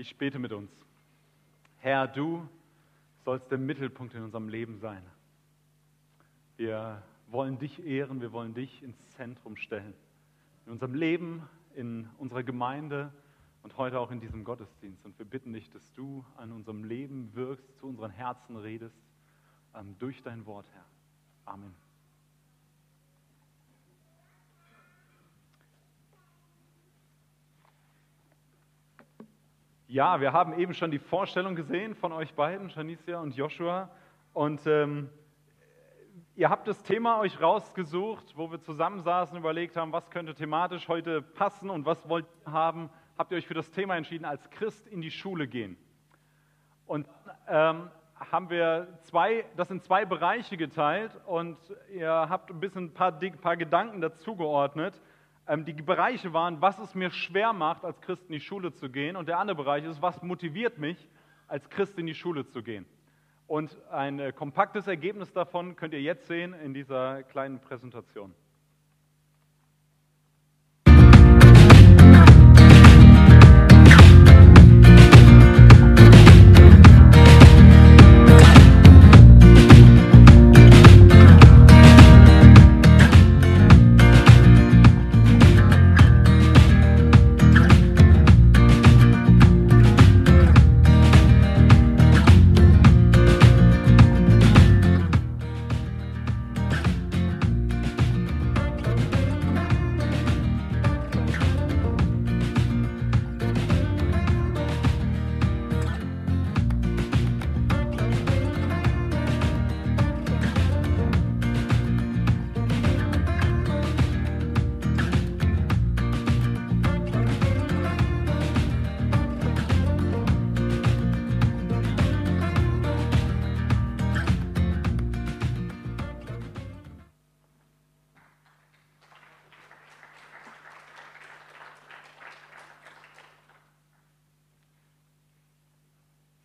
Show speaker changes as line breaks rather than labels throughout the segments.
Ich bete mit uns. Herr, du sollst der Mittelpunkt in unserem Leben sein. Wir wollen dich ehren, wir wollen dich ins Zentrum stellen. In unserem Leben, in unserer Gemeinde und heute auch in diesem Gottesdienst. Und wir bitten dich, dass du an unserem Leben wirkst, zu unseren Herzen redest, ähm, durch dein Wort, Herr. Amen. Ja, wir haben eben schon die Vorstellung gesehen von euch beiden, Janicia und Joshua. Und ähm, ihr habt das Thema euch rausgesucht, wo wir zusammensaßen und überlegt haben, was könnte thematisch heute passen und was wollt ihr haben. Habt ihr euch für das Thema entschieden, als Christ in die Schule gehen. Und ähm, haben wir zwei, das in zwei Bereiche geteilt und ihr habt ein bisschen ein paar, paar Gedanken dazugeordnet. Ähm, die Bereiche waren, was es mir schwer macht, als Christ in die Schule zu gehen. Und der andere Bereich ist, was motiviert mich, als Christ in die Schule zu gehen. Und ein äh, kompaktes Ergebnis davon könnt ihr jetzt sehen in dieser kleinen Präsentation.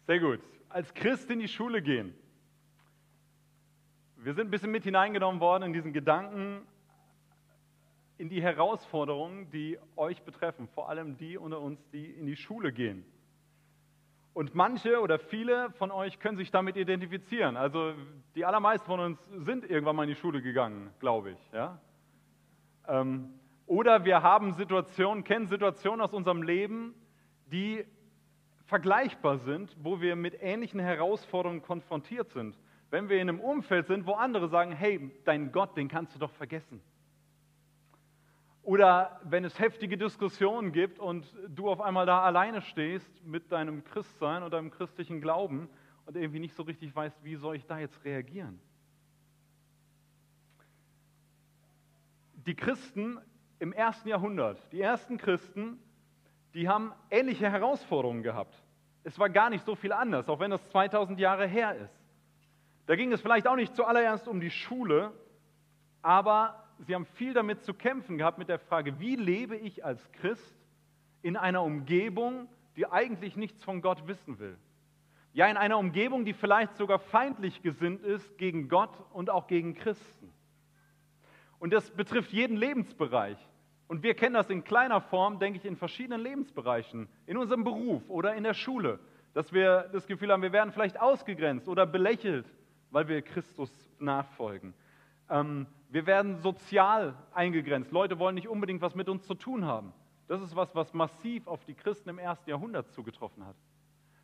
Sehr gut. Als Christ in die Schule gehen. Wir sind ein bisschen mit hineingenommen worden in diesen Gedanken, in die Herausforderungen, die euch betreffen, vor allem die unter uns, die in die Schule gehen. Und manche oder viele von euch können sich damit identifizieren. Also die allermeisten von uns sind irgendwann mal in die Schule gegangen, glaube ich. Ja? Ähm, oder wir haben Situationen, kennen Situationen aus unserem Leben, die vergleichbar sind, wo wir mit ähnlichen Herausforderungen konfrontiert sind. Wenn wir in einem Umfeld sind, wo andere sagen, hey, dein Gott, den kannst du doch vergessen. Oder wenn es heftige Diskussionen gibt und du auf einmal da alleine stehst mit deinem Christsein und deinem christlichen Glauben und irgendwie nicht so richtig weißt, wie soll ich da jetzt reagieren. Die Christen im ersten Jahrhundert, die ersten Christen, die haben ähnliche Herausforderungen gehabt. Es war gar nicht so viel anders, auch wenn das 2000 Jahre her ist. Da ging es vielleicht auch nicht zuallererst um die Schule, aber sie haben viel damit zu kämpfen gehabt mit der Frage, wie lebe ich als Christ in einer Umgebung, die eigentlich nichts von Gott wissen will. Ja, in einer Umgebung, die vielleicht sogar feindlich gesinnt ist gegen Gott und auch gegen Christen. Und das betrifft jeden Lebensbereich. Und wir kennen das in kleiner Form, denke ich, in verschiedenen Lebensbereichen, in unserem Beruf oder in der Schule, dass wir das Gefühl haben, wir werden vielleicht ausgegrenzt oder belächelt, weil wir Christus nachfolgen. Ähm, wir werden sozial eingegrenzt. Leute wollen nicht unbedingt was mit uns zu tun haben. Das ist was, was massiv auf die Christen im ersten Jahrhundert zugetroffen hat.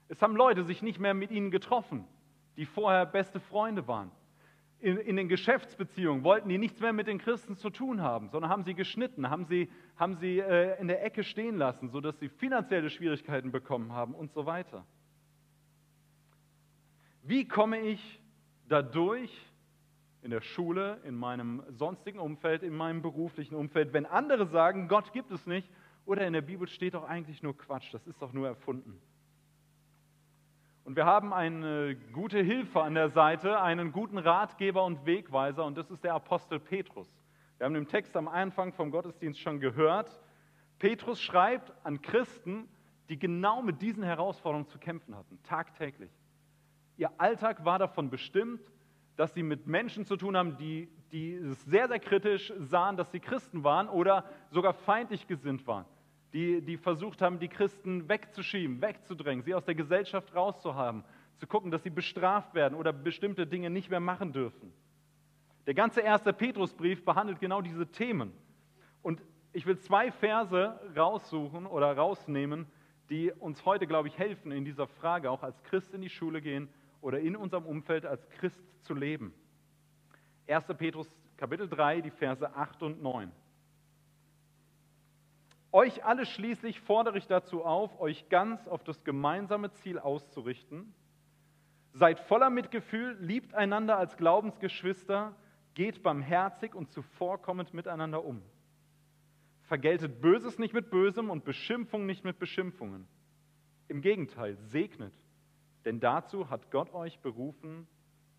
Es haben Leute sich nicht mehr mit ihnen getroffen, die vorher beste Freunde waren in, in, den Geschäftsbeziehungen wollten die nichts mehr mit den Christen zu tun haben, sondern haben sie geschnitten, haben sie, haben sie äh, in der Ecke stehen lassen, sodass sie finanzielle Schwierigkeiten bekommen haben und so weiter. Wie komme ich dadurch in der Schule, in meinem sonstigen Umfeld, in meinem beruflichen Umfeld, wenn andere sagen, Gott gibt es nicht oder in der Bibel steht doch eigentlich nur Quatsch, das ist doch nur erfunden? Und wir haben eine gute Hilfe an der Seite, einen guten Ratgeber und Wegweiser, und das ist der Apostel Petrus. Wir haben den Text am Anfang vom Gottesdienst schon gehört. Petrus schreibt an Christen, die genau mit diesen Herausforderungen zu kämpfen hatten, tagtäglich. Ihr Alltag war davon bestimmt, dass sie mit Menschen zu tun haben, die, die sehr, sehr kritisch sahen, dass sie Christen waren oder sogar feindlich gesinnt waren. Die, die versucht haben, die Christen wegzuschieben, wegzudrängen, sie aus der Gesellschaft rauszuhaben, zu gucken, dass sie bestraft werden oder bestimmte Dinge nicht mehr machen dürfen. Der ganze erste Petrusbrief behandelt genau diese Themen. Und ich will zwei Verse raussuchen oder rausnehmen, die uns heute, glaube ich, helfen, in dieser Frage auch als Christ in die Schule gehen oder in unserem Umfeld als Christ zu leben. 1. Petrus Kapitel 3, die Verse 8 und 9. Euch alle schließlich fordere ich dazu auf, euch ganz auf das gemeinsame Ziel auszurichten. Seid voller Mitgefühl, liebt einander als Glaubensgeschwister, geht barmherzig und zuvorkommend miteinander um. Vergeltet Böses nicht mit Bösem und Beschimpfung nicht mit Beschimpfungen. Im Gegenteil, segnet, denn dazu hat Gott euch berufen,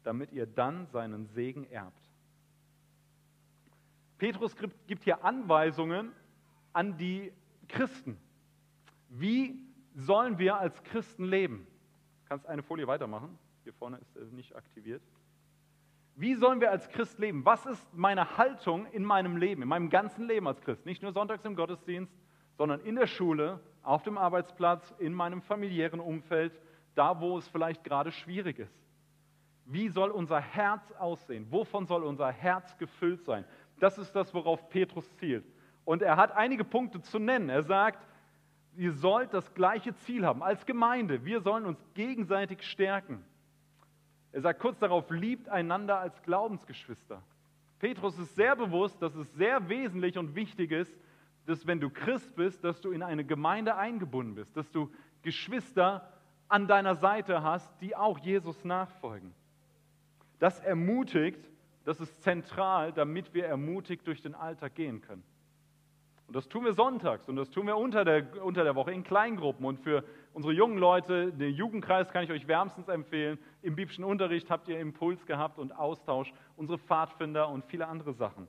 damit ihr dann seinen Segen erbt. Petrus gibt hier Anweisungen an die Christen. Wie sollen wir als Christen leben? Du kannst eine Folie weitermachen. Hier vorne ist er nicht aktiviert. Wie sollen wir als Christ leben? Was ist meine Haltung in meinem Leben, in meinem ganzen Leben als Christ? Nicht nur sonntags im Gottesdienst, sondern in der Schule, auf dem Arbeitsplatz, in meinem familiären Umfeld, da wo es vielleicht gerade schwierig ist. Wie soll unser Herz aussehen? Wovon soll unser Herz gefüllt sein? Das ist das, worauf Petrus zielt. Und er hat einige Punkte zu nennen. Er sagt, ihr sollt das gleiche Ziel haben als Gemeinde. Wir sollen uns gegenseitig stärken. Er sagt kurz darauf, liebt einander als Glaubensgeschwister. Petrus ist sehr bewusst, dass es sehr wesentlich und wichtig ist, dass wenn du Christ bist, dass du in eine Gemeinde eingebunden bist, dass du Geschwister an deiner Seite hast, die auch Jesus nachfolgen. Das ermutigt, das ist zentral, damit wir ermutigt durch den Alltag gehen können. Und das tun wir sonntags und das tun wir unter der, unter der Woche in Kleingruppen. Und für unsere jungen Leute, den Jugendkreis kann ich euch wärmstens empfehlen. Im biblischen Unterricht habt ihr Impuls gehabt und Austausch, unsere Pfadfinder und viele andere Sachen.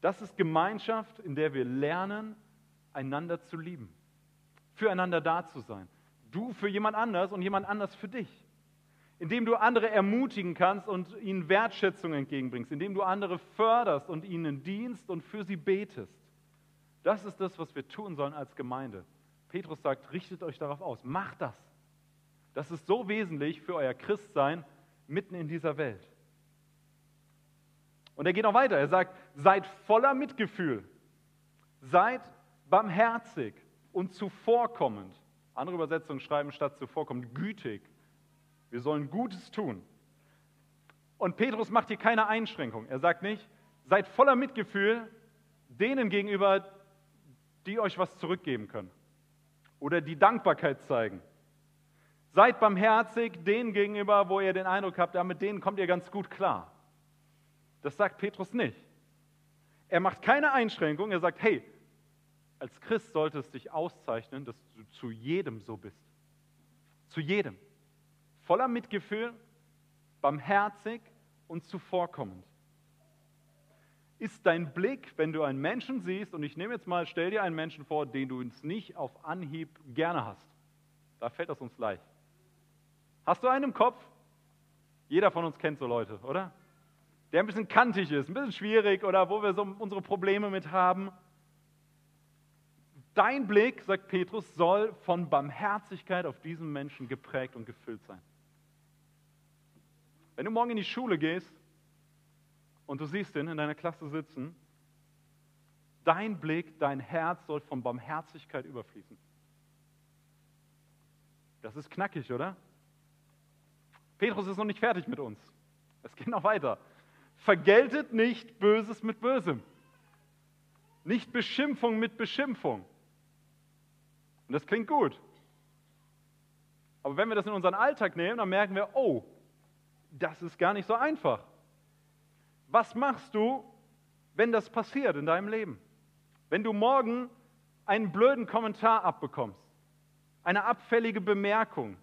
Das ist Gemeinschaft, in der wir lernen, einander zu lieben, füreinander da zu sein. Du für jemand anders und jemand anders für dich. Indem du andere ermutigen kannst und ihnen Wertschätzung entgegenbringst, indem du andere förderst und ihnen dienst und für sie betest. Das ist das, was wir tun sollen als Gemeinde. Petrus sagt, richtet euch darauf aus, macht das. Das ist so wesentlich für euer Christsein mitten in dieser Welt. Und er geht noch weiter. Er sagt, seid voller Mitgefühl, seid barmherzig und zuvorkommend. Andere Übersetzungen schreiben statt zuvorkommend gütig. Wir sollen Gutes tun. Und Petrus macht hier keine Einschränkung. Er sagt nicht, seid voller Mitgefühl denen gegenüber, die euch was zurückgeben können oder die Dankbarkeit zeigen. Seid barmherzig denen gegenüber, wo ihr den Eindruck habt, ja, mit denen kommt ihr ganz gut klar. Das sagt Petrus nicht. Er macht keine Einschränkung. Er sagt, hey, als Christ sollte es dich auszeichnen, dass du zu jedem so bist. Zu jedem. Voller Mitgefühl, barmherzig und zuvorkommend ist dein Blick, wenn du einen Menschen siehst, und ich nehme jetzt mal, stell dir einen Menschen vor, den du uns nicht auf Anhieb gerne hast. Da fällt das uns leicht. Hast du einen im Kopf? Jeder von uns kennt so Leute, oder? Der ein bisschen kantig ist, ein bisschen schwierig oder wo wir so unsere Probleme mit haben. Dein Blick, sagt Petrus, soll von Barmherzigkeit auf diesen Menschen geprägt und gefüllt sein. Wenn du morgen in die Schule gehst, und du siehst ihn in deiner Klasse sitzen, dein Blick, dein Herz soll von Barmherzigkeit überfließen. Das ist knackig, oder? Petrus ist noch nicht fertig mit uns. Es geht noch weiter. Vergeltet nicht Böses mit Bösem. Nicht Beschimpfung mit Beschimpfung. Und das klingt gut. Aber wenn wir das in unseren Alltag nehmen, dann merken wir, oh, das ist gar nicht so einfach. Was machst du, wenn das passiert in deinem Leben? Wenn du morgen einen blöden Kommentar abbekommst, eine abfällige Bemerkung,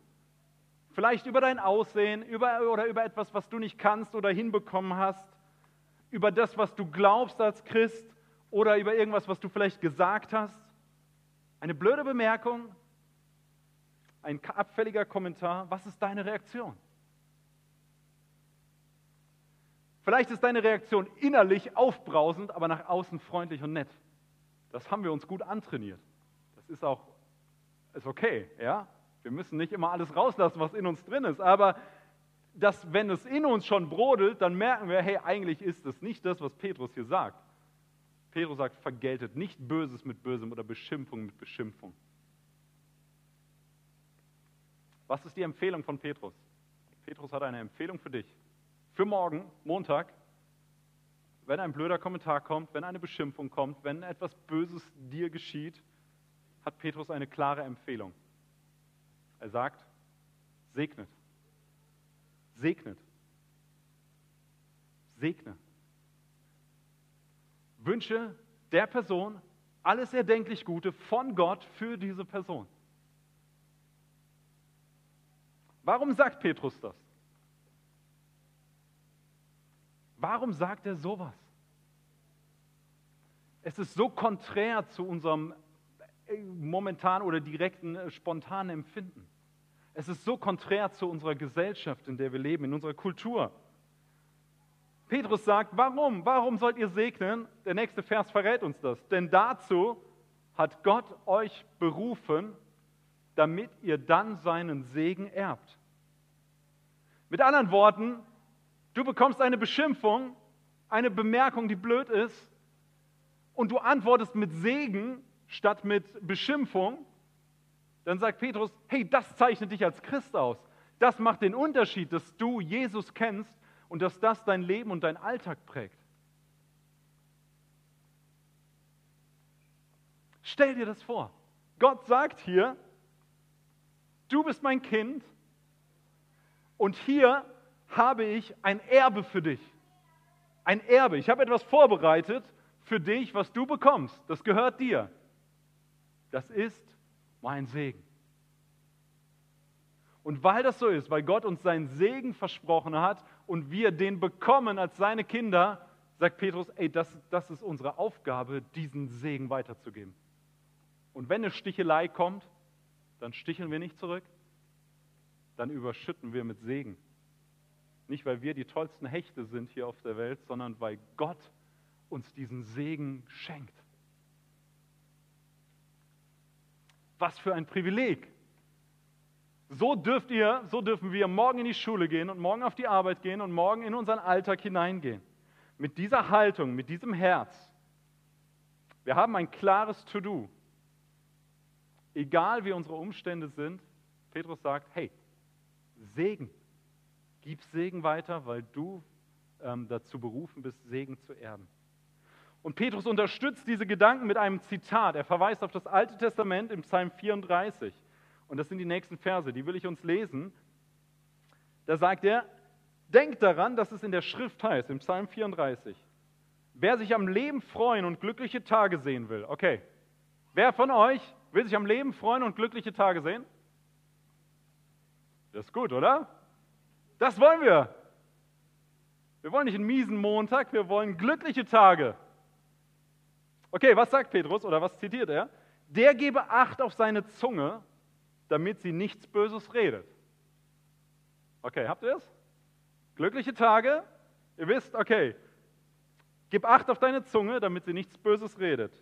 vielleicht über dein Aussehen über, oder über etwas, was du nicht kannst oder hinbekommen hast, über das, was du glaubst als Christ oder über irgendwas, was du vielleicht gesagt hast. Eine blöde Bemerkung, ein abfälliger Kommentar, was ist deine Reaktion? Vielleicht ist deine Reaktion innerlich aufbrausend, aber nach außen freundlich und nett. Das haben wir uns gut antrainiert. Es ist auch ist okay, ja? Wir müssen nicht immer alles rauslassen, was in uns drin ist, aber dass, wenn es in uns schon brodelt, dann merken wir, hey, eigentlich ist es nicht das, was Petrus hier sagt. Petrus sagt, vergeltet nicht Böses mit Bösem oder Beschimpfung mit Beschimpfung. Was ist die Empfehlung von Petrus? Petrus hat eine Empfehlung für dich. Für morgen, Montag, wenn ein blöder Kommentar kommt, wenn eine Beschimpfung kommt, wenn etwas Böses dir geschieht, hat Petrus eine klare Empfehlung. Er sagt, segnet. Segnet. Segne. Wünsche der Person alles erdenklich Gute von Gott für diese Person. Warum sagt Petrus das? Warum sagt er sowas? Es ist so konträr zu unserem äh, momentan oder direkten, äh, spontanen Empfinden. Es ist so konträr zu unserer Gesellschaft, in der wir leben, in unserer Kultur. Petrus sagt, warum? Warum sollt ihr segnen? Der nächste Vers verrät uns das. Denn dazu hat Gott euch berufen, damit ihr dann seinen Segen erbt. Mit anderen Worten, du bekommst eine Beschimpfung, eine Bemerkung, die blöd ist, und du antwortest mit Segen statt mit Beschimpfung, dann sagt Petrus, hey, das zeichnet dich als Christ aus. Das macht den Unterschied, dass du Jesus kennst und dass das dein Leben und dein Alltag prägt. Stell dir das vor. Gott sagt hier, du bist mein Kind und hier habe ich ein Erbe für dich. Ein Erbe. Ich habe etwas vorbereitet für dich, was du bekommst. Das gehört dir. Das ist mein Segen. Und weil das so ist, weil Gott uns seinen Segen versprochen hat und wir den bekommen als seine Kinder, sagt Petrus, ey, das, das ist unsere Aufgabe, diesen Segen weiterzugeben. Und wenn eine Stichelei kommt, dann sticheln wir nicht zurück, dann überschütten wir mit Segen. Nicht, weil wir die tollsten Hechte sind hier auf der Welt, sondern weil Gott uns diesen Segen schenkt. Was für ein Privileg. So dürft ihr, so dürfen wir morgen in die Schule gehen und morgen auf die Arbeit gehen und morgen in unseren Alltag hineingehen. Mit dieser Haltung, mit diesem Herz. Wir haben ein klares To-Do. Egal wie unsere Umstände sind, Petrus sagt, hey, Segen. Gib Segen weiter, weil du ähm, dazu berufen bist, Segen zu erben. Und Petrus unterstützt diese Gedanken mit einem Zitat. Er verweist auf das Alte Testament im Psalm 34. Und das sind die nächsten Verse, die will ich uns lesen. Da sagt er, denkt daran, dass es in der Schrift heißt, im Psalm 34, wer sich am Leben freuen und glückliche Tage sehen will. Okay, wer von euch will sich am Leben freuen und glückliche Tage sehen? Das ist gut, oder? Das wollen wir. Wir wollen nicht einen miesen Montag, wir wollen glückliche Tage. Okay, was sagt Petrus oder was zitiert er? Der gebe Acht auf seine Zunge, damit sie nichts Böses redet. Okay, habt ihr es? Glückliche Tage, ihr wisst, okay, gib Acht auf deine Zunge, damit sie nichts Böses redet.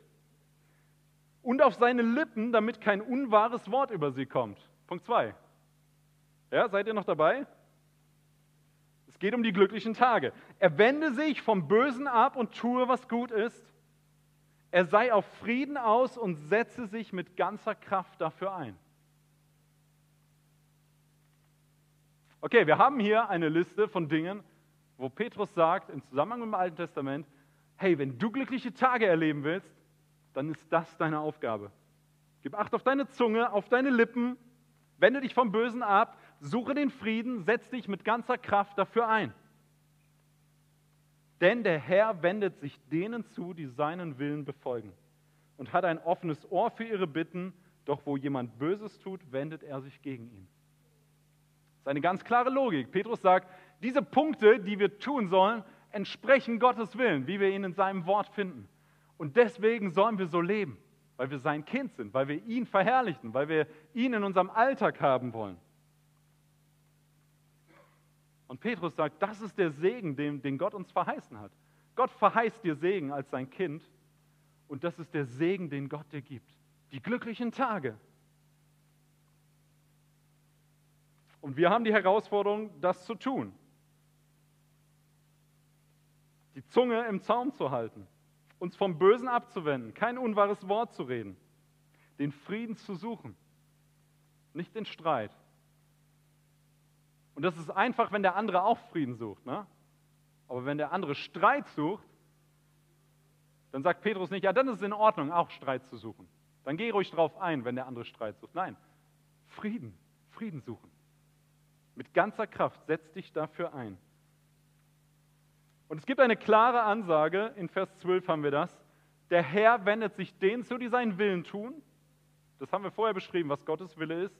Und auf seine Lippen, damit kein unwahres Wort über sie kommt. Punkt 2. Ja, seid ihr noch dabei? Es geht um die glücklichen Tage. Er wende sich vom Bösen ab und tue, was gut ist er sei auf Frieden aus und setze sich mit ganzer Kraft dafür ein. Okay, wir haben hier eine Liste von Dingen, wo Petrus sagt, im Zusammenhang mit dem Alten Testament, hey, wenn du glückliche Tage erleben willst, dann ist das deine Aufgabe. Gib Acht auf deine Zunge, auf deine Lippen, wende dich vom Bösen ab, suche den Frieden, setz dich mit ganzer Kraft dafür ein. Denn der Herr wendet sich denen zu, die seinen Willen befolgen und hat ein offenes Ohr für ihre Bitten, doch wo jemand Böses tut, wendet er sich gegen ihn. Das ist eine ganz klare Logik. Petrus sagt, diese Punkte, die wir tun sollen, entsprechen Gottes Willen, wie wir ihn in seinem Wort finden. Und deswegen sollen wir so leben, weil wir sein Kind sind, weil wir ihn verherrlichen, weil wir ihn in unserem Alltag haben wollen. Und Petrus sagt, das ist der Segen, den, den Gott uns verheißen hat. Gott verheißt dir Segen als sein Kind und das ist der Segen, den Gott dir gibt. Die glücklichen Tage. Und wir haben die Herausforderung, das zu tun. Die Zunge im Zaum zu halten, uns vom Bösen abzuwenden, kein unwahres Wort zu reden, den Frieden zu suchen, nicht den Streit. Und das ist einfach, wenn der andere auch Frieden sucht. Ne? Aber wenn der andere Streit sucht, dann sagt Petrus nicht, ja, dann ist es in Ordnung, auch Streit zu suchen. Dann geh ruhig drauf ein, wenn der andere Streit sucht. Nein, Frieden, Frieden suchen. Mit ganzer Kraft setz dich dafür ein. Und es gibt eine klare Ansage, in Vers 12 haben wir das. Der Herr wendet sich denen zu, die seinen Willen tun. Das haben wir vorher beschrieben, was Gottes Wille ist.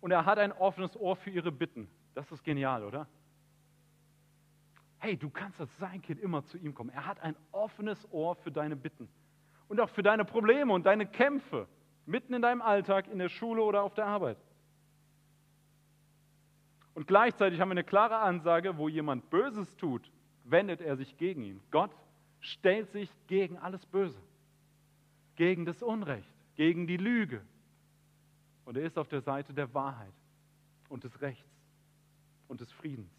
Und er hat ein offenes Ohr für ihre Bitten. Das ist genial, oder? Hey, du kannst als sein Kind immer zu ihm kommen. Er hat ein offenes Ohr für deine Bitten und auch für deine Probleme und deine Kämpfe, mitten in deinem Alltag, in der Schule oder auf der Arbeit. Und gleichzeitig haben wir eine klare Ansage, wo jemand Böses tut, wendet er sich gegen ihn. Gott stellt sich gegen alles Böse, gegen das Unrecht, gegen die Lüge. Und er ist auf der Seite der Wahrheit und des Rechts und des Friedens.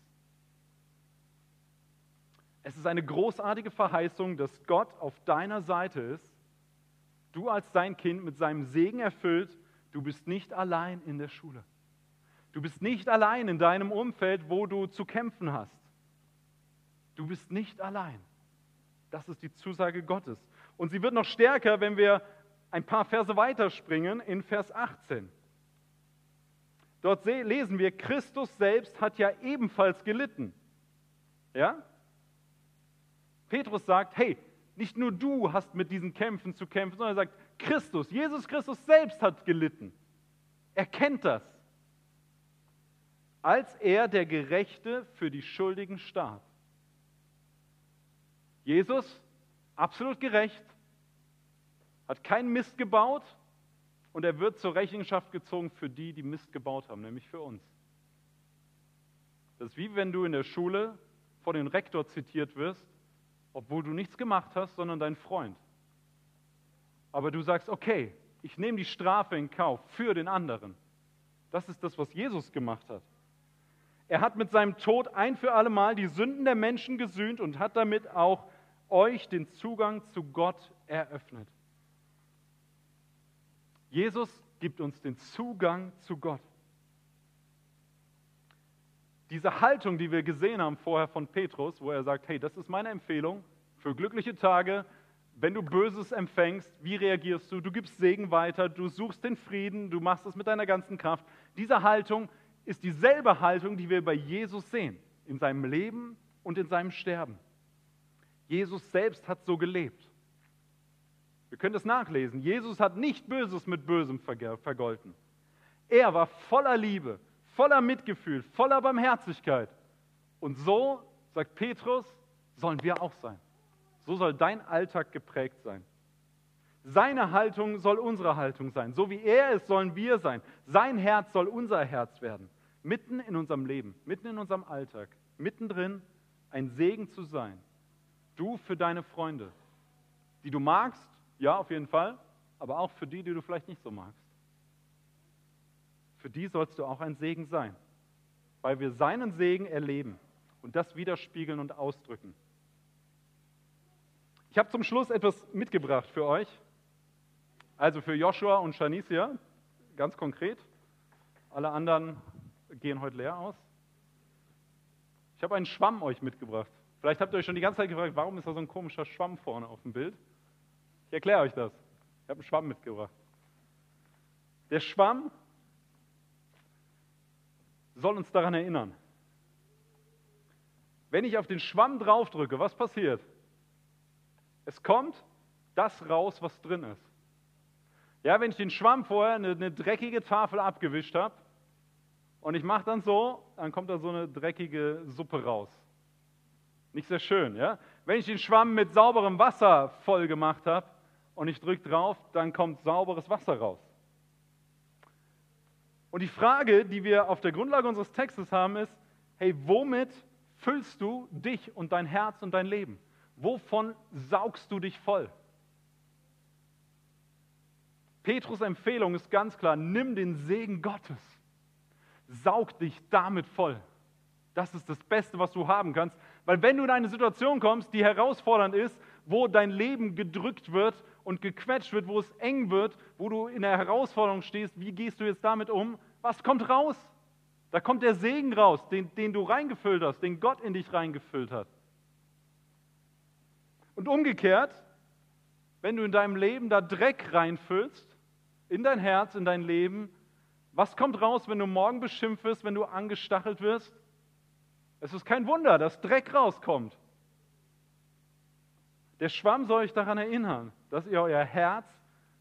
Es ist eine großartige Verheißung, dass Gott auf deiner Seite ist. Du als sein Kind mit seinem Segen erfüllt. Du bist nicht allein in der Schule. Du bist nicht allein in deinem Umfeld, wo du zu kämpfen hast. Du bist nicht allein. Das ist die Zusage Gottes. Und sie wird noch stärker, wenn wir ein paar Verse weiterspringen in Vers 18. Dort lesen wir, Christus selbst hat ja ebenfalls gelitten. Ja? Petrus sagt, hey, nicht nur du hast mit diesen Kämpfen zu kämpfen, sondern er sagt, Christus, Jesus Christus selbst hat gelitten. Er kennt das. Als er der Gerechte für die Schuldigen starb. Jesus, absolut gerecht, hat keinen Mist gebaut und er wird zur Rechenschaft gezogen für die, die Mist gebaut haben, nämlich für uns. Das ist wie wenn du in der Schule vor dem Rektor zitiert wirst obwohl du nichts gemacht hast, sondern dein Freund. Aber du sagst, okay, ich nehme die Strafe in Kauf für den anderen. Das ist das, was Jesus gemacht hat. Er hat mit seinem Tod ein für alle Mal die Sünden der Menschen gesühnt und hat damit auch euch den Zugang zu Gott eröffnet. Jesus gibt uns den Zugang zu Gott. Diese Haltung, die wir gesehen haben vorher von Petrus, wo er sagt, hey, das ist meine Empfehlung für glückliche Tage, wenn du Böses empfängst, wie reagierst du? Du gibst Segen weiter, du suchst den Frieden, du machst es mit deiner ganzen Kraft. Diese Haltung ist dieselbe Haltung, die wir bei Jesus sehen, in seinem Leben und in seinem Sterben. Jesus selbst hat so gelebt. Wir können das nachlesen. Jesus hat nicht Böses mit Bösem vergolten. Er war voller Liebe, voller Mitgefühl, voller Barmherzigkeit. Und so, sagt Petrus, sollen wir auch sein. So soll dein Alltag geprägt sein. Seine Haltung soll unsere Haltung sein. So wie er ist, sollen wir sein. Sein Herz soll unser Herz werden. Mitten in unserem Leben, mitten in unserem Alltag, mittendrin ein Segen zu sein. Du für deine Freunde, die du magst, ja, auf jeden Fall, aber auch für die, die du vielleicht nicht so magst für die sollst du auch ein Segen sein, weil wir seinen Segen erleben und das widerspiegeln und ausdrücken. Ich habe zum Schluss etwas mitgebracht für euch, also für Joshua und Shanicia, ganz konkret. Alle anderen gehen heute leer aus. Ich habe einen Schwamm euch mitgebracht. Vielleicht habt ihr euch schon die ganze Zeit gefragt, warum ist da so ein komischer Schwamm vorne auf dem Bild? Ich erkläre euch das. Ich habe einen Schwamm mitgebracht. Der Schwamm soll uns daran erinnern. Wenn ich auf den Schwamm draufdrücke, was passiert? Es kommt das raus, was drin ist. Ja, wenn ich den Schwamm vorher eine, eine dreckige Tafel abgewischt habe und ich mache dann so, dann kommt da so eine dreckige Suppe raus. Nicht sehr schön, ja? Wenn ich den Schwamm mit sauberem Wasser voll gemacht habe und ich drücke drauf, dann kommt sauberes Wasser raus. Und die Frage, die wir auf der Grundlage unseres Textes haben, ist, hey, womit füllst du dich und dein Herz und dein Leben? Wovon saugst du dich voll? Petrus Empfehlung ist ganz klar, nimm den Segen Gottes. Saug dich damit voll. Das ist das Beste, was du haben kannst. Weil wenn du in eine Situation kommst, die herausfordernd ist, wo dein Leben gedrückt wird und gequetscht wird, wo es eng wird, wo du in der Herausforderung stehst, wie gehst du jetzt damit um? Was kommt raus? Da kommt der Segen raus, den, den du reingefüllt hast, den Gott in dich reingefüllt hat. Und umgekehrt, wenn du in deinem Leben da Dreck reinfüllst, in dein Herz, in dein Leben, was kommt raus, wenn du morgen beschimpft wirst, wenn du angestachelt wirst? Es ist kein Wunder, dass Dreck rauskommt. Der Schwamm soll euch daran erinnern, dass ihr euer Herz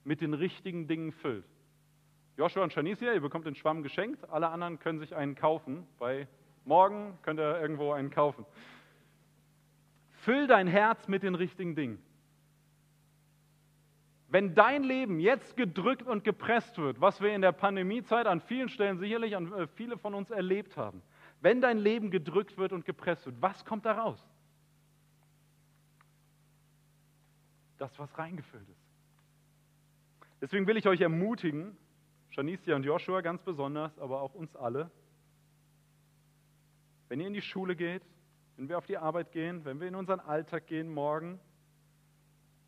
mit den richtigen Dingen füllt. Joshua und Shanicia, ihr bekommt den Schwamm geschenkt, alle anderen können sich einen kaufen. Bei morgen könnt ihr irgendwo einen kaufen. Füll dein Herz mit den richtigen Dingen. Wenn dein Leben jetzt gedrückt und gepresst wird, was wir in der Pandemiezeit an vielen Stellen sicherlich an äh, viele von uns erlebt haben, wenn dein Leben gedrückt wird und gepresst wird, was kommt da raus? Das, was reingefüllt ist. Deswegen will ich euch ermutigen, Shanicia und Joshua ganz besonders, aber auch uns alle, wenn ihr in die Schule geht, wenn wir auf die Arbeit gehen, wenn wir in unseren Alltag gehen morgen,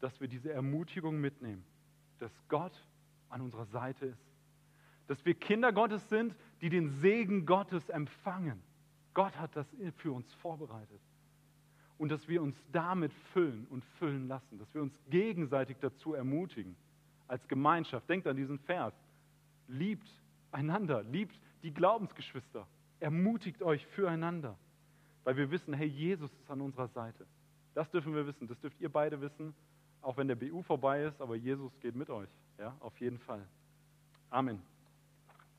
dass wir diese Ermutigung mitnehmen, dass Gott an unserer Seite ist, dass wir Kinder Gottes sind, die den Segen Gottes empfangen. Gott hat das für uns vorbereitet. Und dass wir uns damit füllen und füllen lassen, dass wir uns gegenseitig dazu ermutigen, als Gemeinschaft. Denkt an diesen Vers. Liebt einander, liebt die Glaubensgeschwister, ermutigt euch füreinander, weil wir wissen, hey, Jesus ist an unserer Seite. Das dürfen wir wissen, das dürft ihr beide wissen, auch wenn der BU vorbei ist, aber Jesus geht mit euch, ja, auf jeden Fall. Amen.